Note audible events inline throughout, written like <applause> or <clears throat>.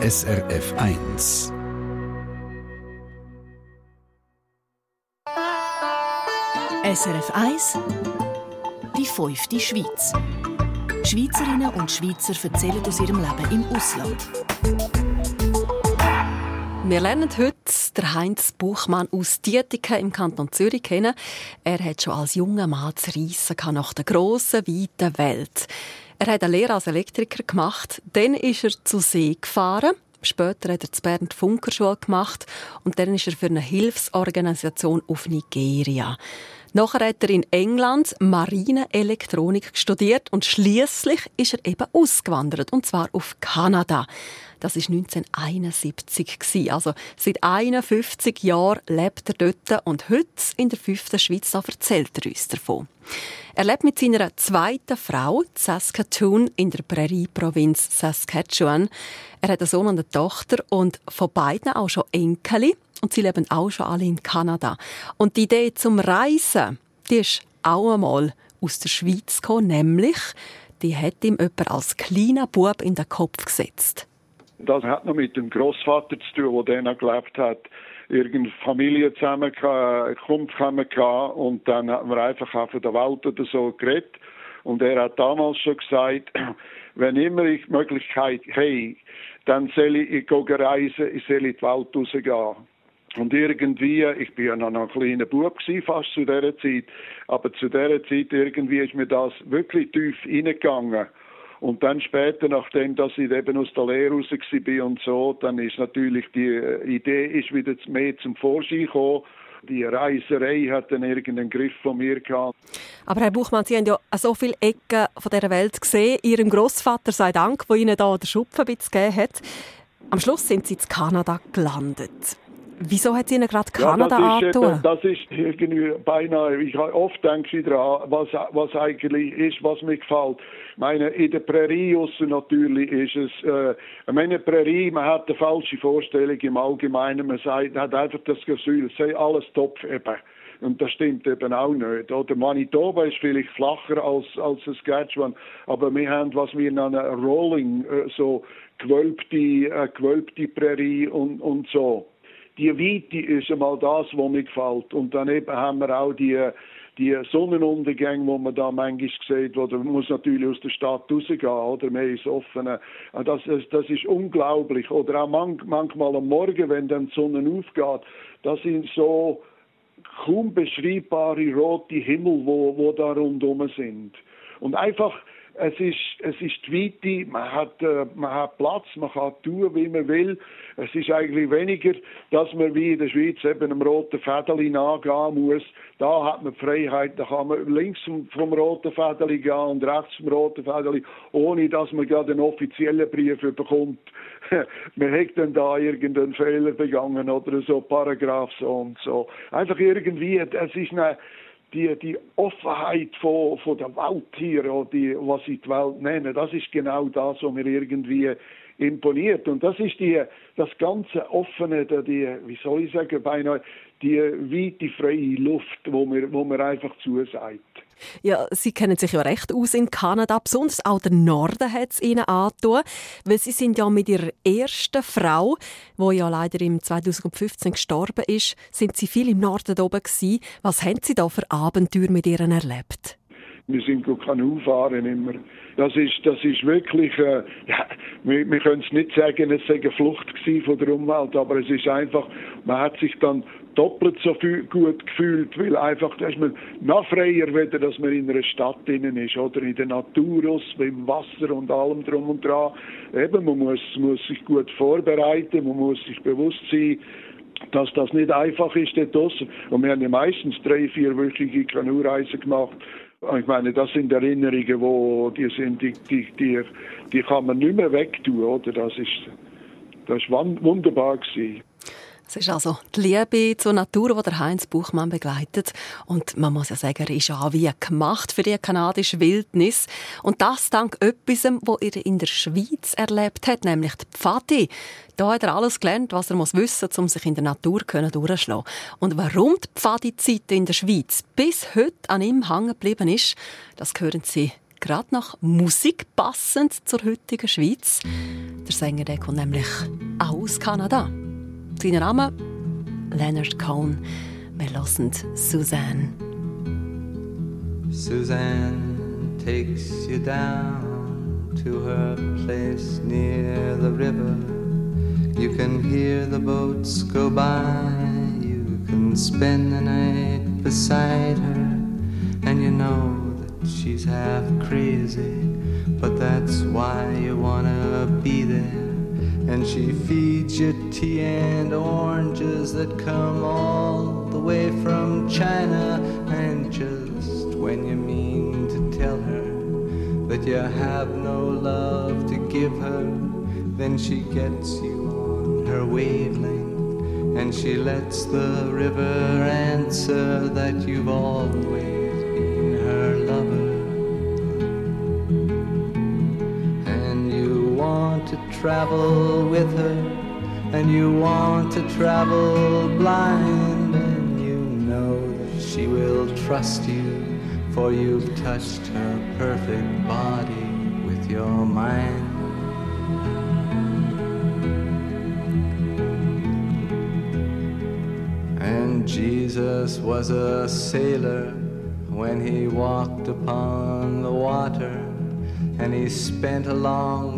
SRF 1. SRF 1 Die fünfte Schweiz. Schweizerinnen und Schweizer erzählen aus ihrem Leben im Ausland. Wir lernen heute Heinz Buchmann aus Dietiken im Kanton Zürich kennen. Er hat schon als junger Mann zu reissen nach der grossen, weiten Welt. Er hat eine Lehre als Elektriker gemacht, dann ist er zu See gefahren. Später hat er die Funkerschule gemacht und dann ist er für eine Hilfsorganisation auf Nigeria. Nachher hat er in England Marineelektronik studiert und schließlich ist er eben ausgewandert und zwar auf Kanada. Das ist 1971 Also seit 51 Jahren lebt er dort und heute in der fünften Schweiz erzählt er uns davon. Er lebt mit seiner zweiten Frau, Saskatoon, in der Prärie-Provinz Saskatchewan. Er hat einen Sohn und eine Tochter und von beiden auch schon Enkel. Und sie leben auch schon alle in Kanada. Und die Idee zum Reisen, die ist auch einmal aus der Schweiz gekommen, nämlich die hat ihm jemand als kleiner Bub in den Kopf gesetzt. Das hat noch mit dem Großvater zu tun, der dann gelebt hat. Irgendeine Familie zusammen, Kumpf gehabt und dann hat man einfach von der Welt oder so geredet. Und er hat damals schon gesagt, <clears throat> wenn immer ich die Möglichkeit habe, dann soll ich reisen, ich soll in die Welt rausgehen. Und irgendwie, ich bin ja noch ein kleiner Bub gewesen, fast zu dieser Zeit, aber zu dieser Zeit irgendwie ist mir das wirklich tief reingegangen. Und dann später, nachdem dass ich eben aus der Lehre raus war und so, dann ist natürlich die äh, Idee ist wieder mehr zum Vorschein gekommen. Die Reiserei hat dann irgendeinen Griff von mir gehabt. Aber Herr Buchmann, Sie haben ja so viele Ecken von dieser Welt gesehen. Ihrem Großvater sei Dank, der Ihnen da den Schupfen gegeben hat. Am Schluss sind Sie in Kanada gelandet. Wieso hat Ihnen gerade Kanada ja, das ist, das ist irgendwie beinahe, ich oft denke ich daran, was, was eigentlich ist, was mir gefällt. Ich meine, in der Prärie natürlich ist es, äh, ich meine, Prärie, man hat eine falsche Vorstellung im Allgemeinen, man sagt, man hat einfach das Gefühl, es sei alles Topf eben. Und das stimmt eben auch nicht. Oder Manitoba ist vielleicht flacher als, als Saskatchewan, aber wir haben, was wir nennen, Rolling, äh, so gewölbte, äh, gewölbte Prärie und, und so die Weite ist einmal das, was mir gefällt. Und daneben haben wir auch die, die Sonnenuntergänge, wo man da manchmal sieht, wo man muss natürlich aus der Stadt rausgehen, oder? Man ist offen. Äh, das, das ist unglaublich. Oder auch man, manchmal am Morgen, wenn dann die Sonne aufgeht, das sind so kaum beschreibbare rote Himmel, wo, wo da rundherum sind. Und einfach, es ist, es ist die Weite, man hat, äh, man hat Platz, man kann tun, wie man will. Es ist eigentlich weniger, dass man wie in der Schweiz eben einem roten Fädeli nachgehen muss. Da hat man die Freiheit, da kann man links vom roten Fädeli gehen und rechts vom roten Fädeli, ohne dass man gerade einen offiziellen Brief bekommt. <laughs> man hat dann da irgendeinen Fehler begangen oder so, Paragraph so und so. Einfach irgendwie, es ist eine, die, die Offenheit von, von der Welt hier, oder die, was sie die Welt nennen, das ist genau das, was mir irgendwie imponiert. Und das ist die, das ganze offene, die, wie soll ich sagen, beinahe die weite freie Luft, wo mir, wo mir einfach zusagt. Ja, Sie kennen sich ja recht aus in Kanada. Besonders auch der Norden hat es Ihnen angetan. Weil Sie sind ja mit Ihrer ersten Frau, die ja leider im 2015 gestorben ist, sind Sie viel im Norden oben gewesen. Was haben Sie da für Abenteuer mit ihr erlebt? Wir sind Kanu fahren immer. Das ist, das ist wirklich, äh, ja, wir, wir können es nicht sagen, es sei eine Flucht von der Umwelt, aber es ist einfach, man hat sich dann doppelt so viel, gut gefühlt, weil einfach, da ist man noch freier, weder dass man in einer Stadt drinnen ist oder in der Natur aus, beim Wasser und allem drum und dran. Eben, man muss, muss sich gut vorbereiten, man muss sich bewusst sein, dass das nicht einfach ist dort draussen. Und wir haben ja meistens drei, vierwöchige Kanureisen gemacht ich meine, das sind Erinnerungen, wo die sind, die, die, die, die kann man nicht mehr wegtun, oder? Das ist, das ist wunderbar gewesen. Es ist also die Liebe zur Natur, die Heinz Buchmann begleitet. Und man muss ja sagen, er ist ja wie gemacht für die kanadische Wildnis. Und das dank etwas, was er in der Schweiz erlebt hat, nämlich die Pfadi. Da hat er alles gelernt, was er muss wissen muss, um sich in der Natur durchzuschlagen. Und warum die Pfadi-Zeit in der Schweiz bis heute an ihm hängen geblieben ist, das hören Sie gerade nach Musik passend zur heutigen Schweiz. Der Sänger der kommt nämlich auch aus Kanada. Sein Name Leonard Cohen. Wir hören Suzanne. Suzanne takes you down to her place near the river. You can hear the boats go by. You can spend the night beside her. And you know that she's half crazy. But that's why you wanna be there. And she feeds you tea and oranges that come all the way from China. And just when you mean to tell her that you have no love to give her, then she gets you on her wavelength. And she lets the river answer that you've always travel with her, and you want to travel blind, and you know that she will trust you, for you've touched her perfect body with your mind. And Jesus was a sailor when he walked upon the water and he spent a long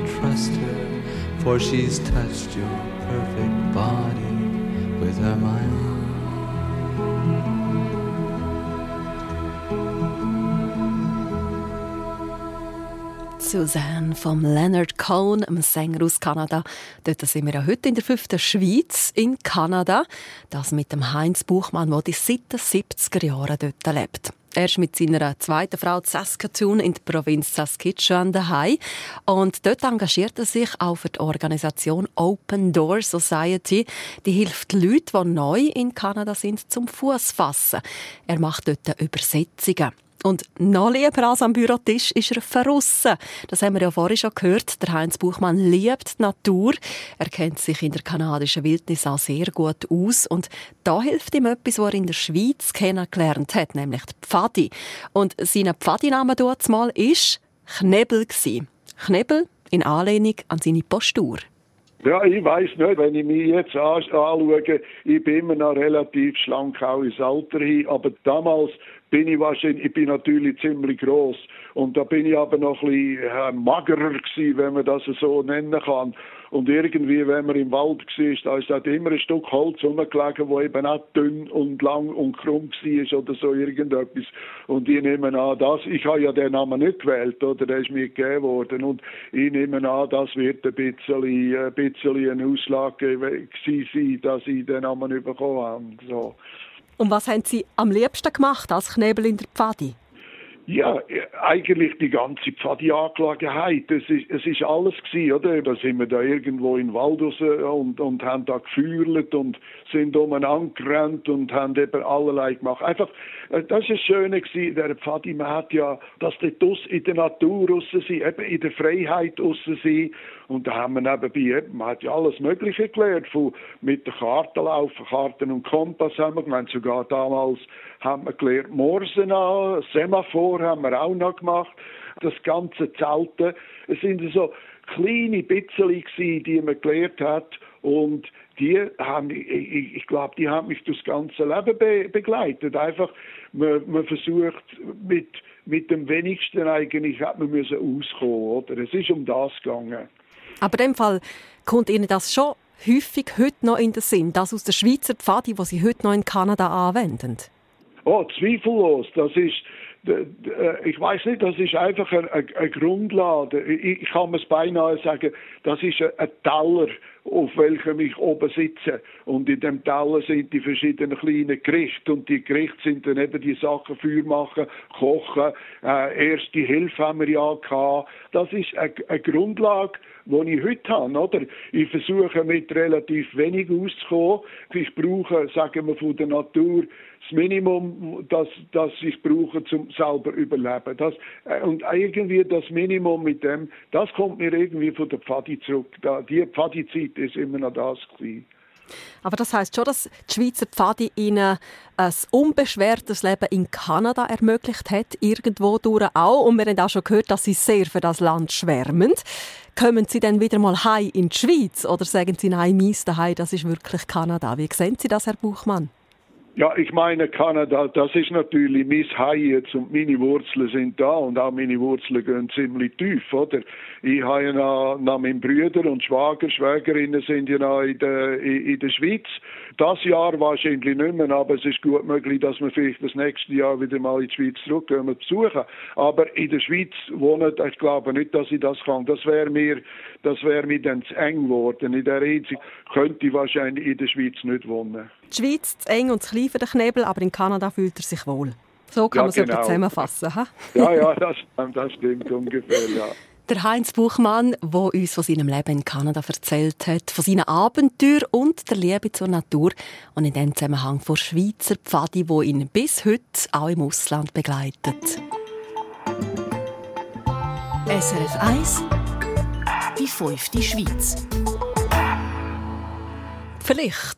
trust her for she's touched your perfect body with her mind. Suzanne vom Leonard Cohen, einem Sänger aus Kanada. Dort sind wir ja heute in der fünften Schweiz in Kanada. Das mit dem Heinz Buchmann, der seit den 70er Jahren dort lebt. Er ist mit seiner zweiten Frau Saskatoon in der Provinz Saskatchewan daheim und dort engagiert er sich auch für die Organisation Open Door Society. Die hilft Leuten, die neu in Kanada sind, zum Fuß fassen. Er macht dort Übersetzungen. Und noch lieber als am Bürotisch ist er verrissen. Das haben wir ja vorhin schon gehört. Der Heinz Buchmann liebt die Natur. Er kennt sich in der kanadischen Wildnis auch sehr gut aus. Und da hilft ihm etwas, was er in der Schweiz kennengelernt hat, nämlich die Pfadi. Und sein Pfadiname dort mal ist Knebel. Knebel in Anlehnung an seine Postur. Ja, ich weiß nicht, wenn ich mich jetzt anschaue, ich bin immer noch relativ schlank auch ins Alter hin, aber damals bin ich wahrscheinlich, ich bin natürlich ziemlich groß und da bin ich aber noch ein bisschen äh, magerer gewesen, wenn man das so nennen kann. Und irgendwie, wenn man im Wald war, da ist halt immer ein Stück Holz rumgelegen, wo eben auch dünn und lang und krumm war oder so irgendetwas. Und ich nehme an, das, ich habe ja den Namen nicht gewählt, oder, der ist mir gegeben worden. Und ich nehme an, das wird ein bisschen, ein bisschen eine Auslage sein, dass ich den Namen bekommen habe. So. Und was haben Sie am liebsten gemacht als Knebel in der Pfadi? Ja, eigentlich die ganze Pfadi-Angelegenheit. Es ist, es ist alles gewesen, oder? Da sind wir da irgendwo in Wald und, und haben da gefühlt und sind umeinander gerannt und haben eben allerlei gemacht. Einfach, äh, das ist das Schöne gewesen, der Pfadi, man hat ja, dass dort in der Natur draussen sind, eben in der Freiheit draussen sind. Und da haben wir nebenbei, man hat ja alles Mögliche gelernt, von mit der Karte laufen, Karten und Kompass haben wir gemeint, sogar damals haben wir gelernt, Morsen an, Semaphor haben wir auch noch gemacht, das ganze Zelten. Es sind so kleine Bitzel die man gelernt hat und die haben, ich, ich glaube, die haben mich das ganze Leben be begleitet. Einfach, man, man versucht mit, mit dem Wenigsten eigentlich hat man müssen auskommen, oder? Es ist um das gegangen. Aber in dem Fall kommt Ihnen das schon häufig heute noch in den Sinn, das aus der Schweizer Pfadi, die Sie heute noch in Kanada anwenden? Oh, zweifellos. Das ist, ich weiß nicht, das ist einfach eine, eine Grundlage. Ich kann es beinahe sagen, das ist ein Teller, auf welchem ich oben sitze. Und in dem Teller sind die verschiedenen kleinen Gerichte. Und die Gerichte sind dann eben die Sachen für machen, kochen, äh, erste Hilfe haben wir ja gehabt. Das ist eine, eine Grundlage, die ich heute habe. Oder? Ich versuche mit relativ wenig auszukommen. Ich brauche, sagen wir, von der Natur das Minimum, das, das ich brauche, zum selber überleben. Das, äh, und irgendwie das Minimum mit dem, das kommt mir irgendwie von der Pfadi zurück. Die Pfadi-Zeit ist immer noch das gewesen. Aber das heißt schon, dass die Schweizer Pfadi ihnen ein unbeschwertes Leben in Kanada ermöglicht hat, irgendwo durch auch. Und wir haben auch schon gehört, dass sie sehr für das Land schwärmen. Kommen Sie dann wieder mal heim in die Schweiz oder sagen Sie, nein, meins daheim, das ist wirklich Kanada? Wie sehen Sie das, Herr Buchmann? Ja, ich meine Kanada, das ist natürlich mein Heiz und meine Wurzeln sind da und auch meine Wurzeln gehen ziemlich tief, oder? Ich habe ja noch, noch meine Brüder und Schwager, Schwägerinnen sind ja noch in der, in, der Schweiz. Das Jahr wahrscheinlich nicht mehr, aber es ist gut möglich, dass wir vielleicht das nächste Jahr wieder mal in die Schweiz zurückgehen und besuchen. Aber in der Schweiz wohnen, ich glaube nicht, dass ich das kann. Das wäre mir, das wäre mir dann zu eng geworden. In der Hinsicht könnte ich wahrscheinlich in der Schweiz nicht wohnen. Die Schweiz zu eng und zu klein für den Knebel, aber in Kanada fühlt er sich wohl. So kann ja, man es genau. zusammenfassen. Ha? Ja, ja, das, das stimmt ungefähr, ja. Der Heinz Buchmann, der uns von seinem Leben in Kanada erzählt hat, von seinen Abenteuern und der Liebe zur Natur und in diesem Zusammenhang von Schweizer Pfadi, wo ihn bis heute auch im Ausland begleitet. SRF 1 Die fünfte Schweiz Vielleicht.